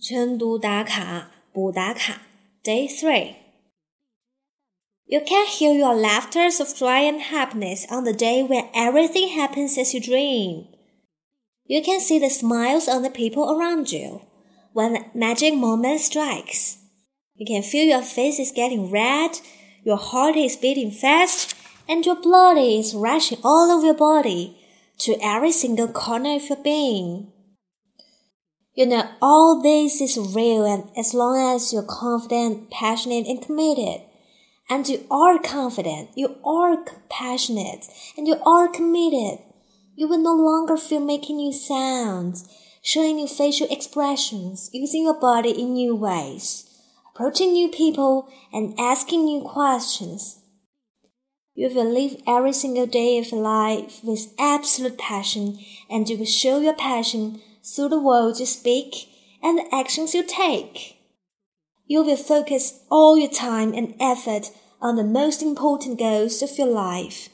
晨读打卡不打卡 Day 3 You can hear your laughters of joy and happiness on the day when everything happens as you dream. You can see the smiles on the people around you when the magic moment strikes. You can feel your face is getting red, your heart is beating fast, and your blood is rushing all over your body to every single corner of your being. You know all this is real and as long as you're confident, passionate, and committed. And you are confident, you are compassionate, and you are committed. You will no longer feel making new sounds, showing new facial expressions, using your body in new ways, approaching new people, and asking new questions. You will live every single day of your life with absolute passion, and you will show your passion through the words you speak and the actions you take. You will focus all your time and effort on the most important goals of your life.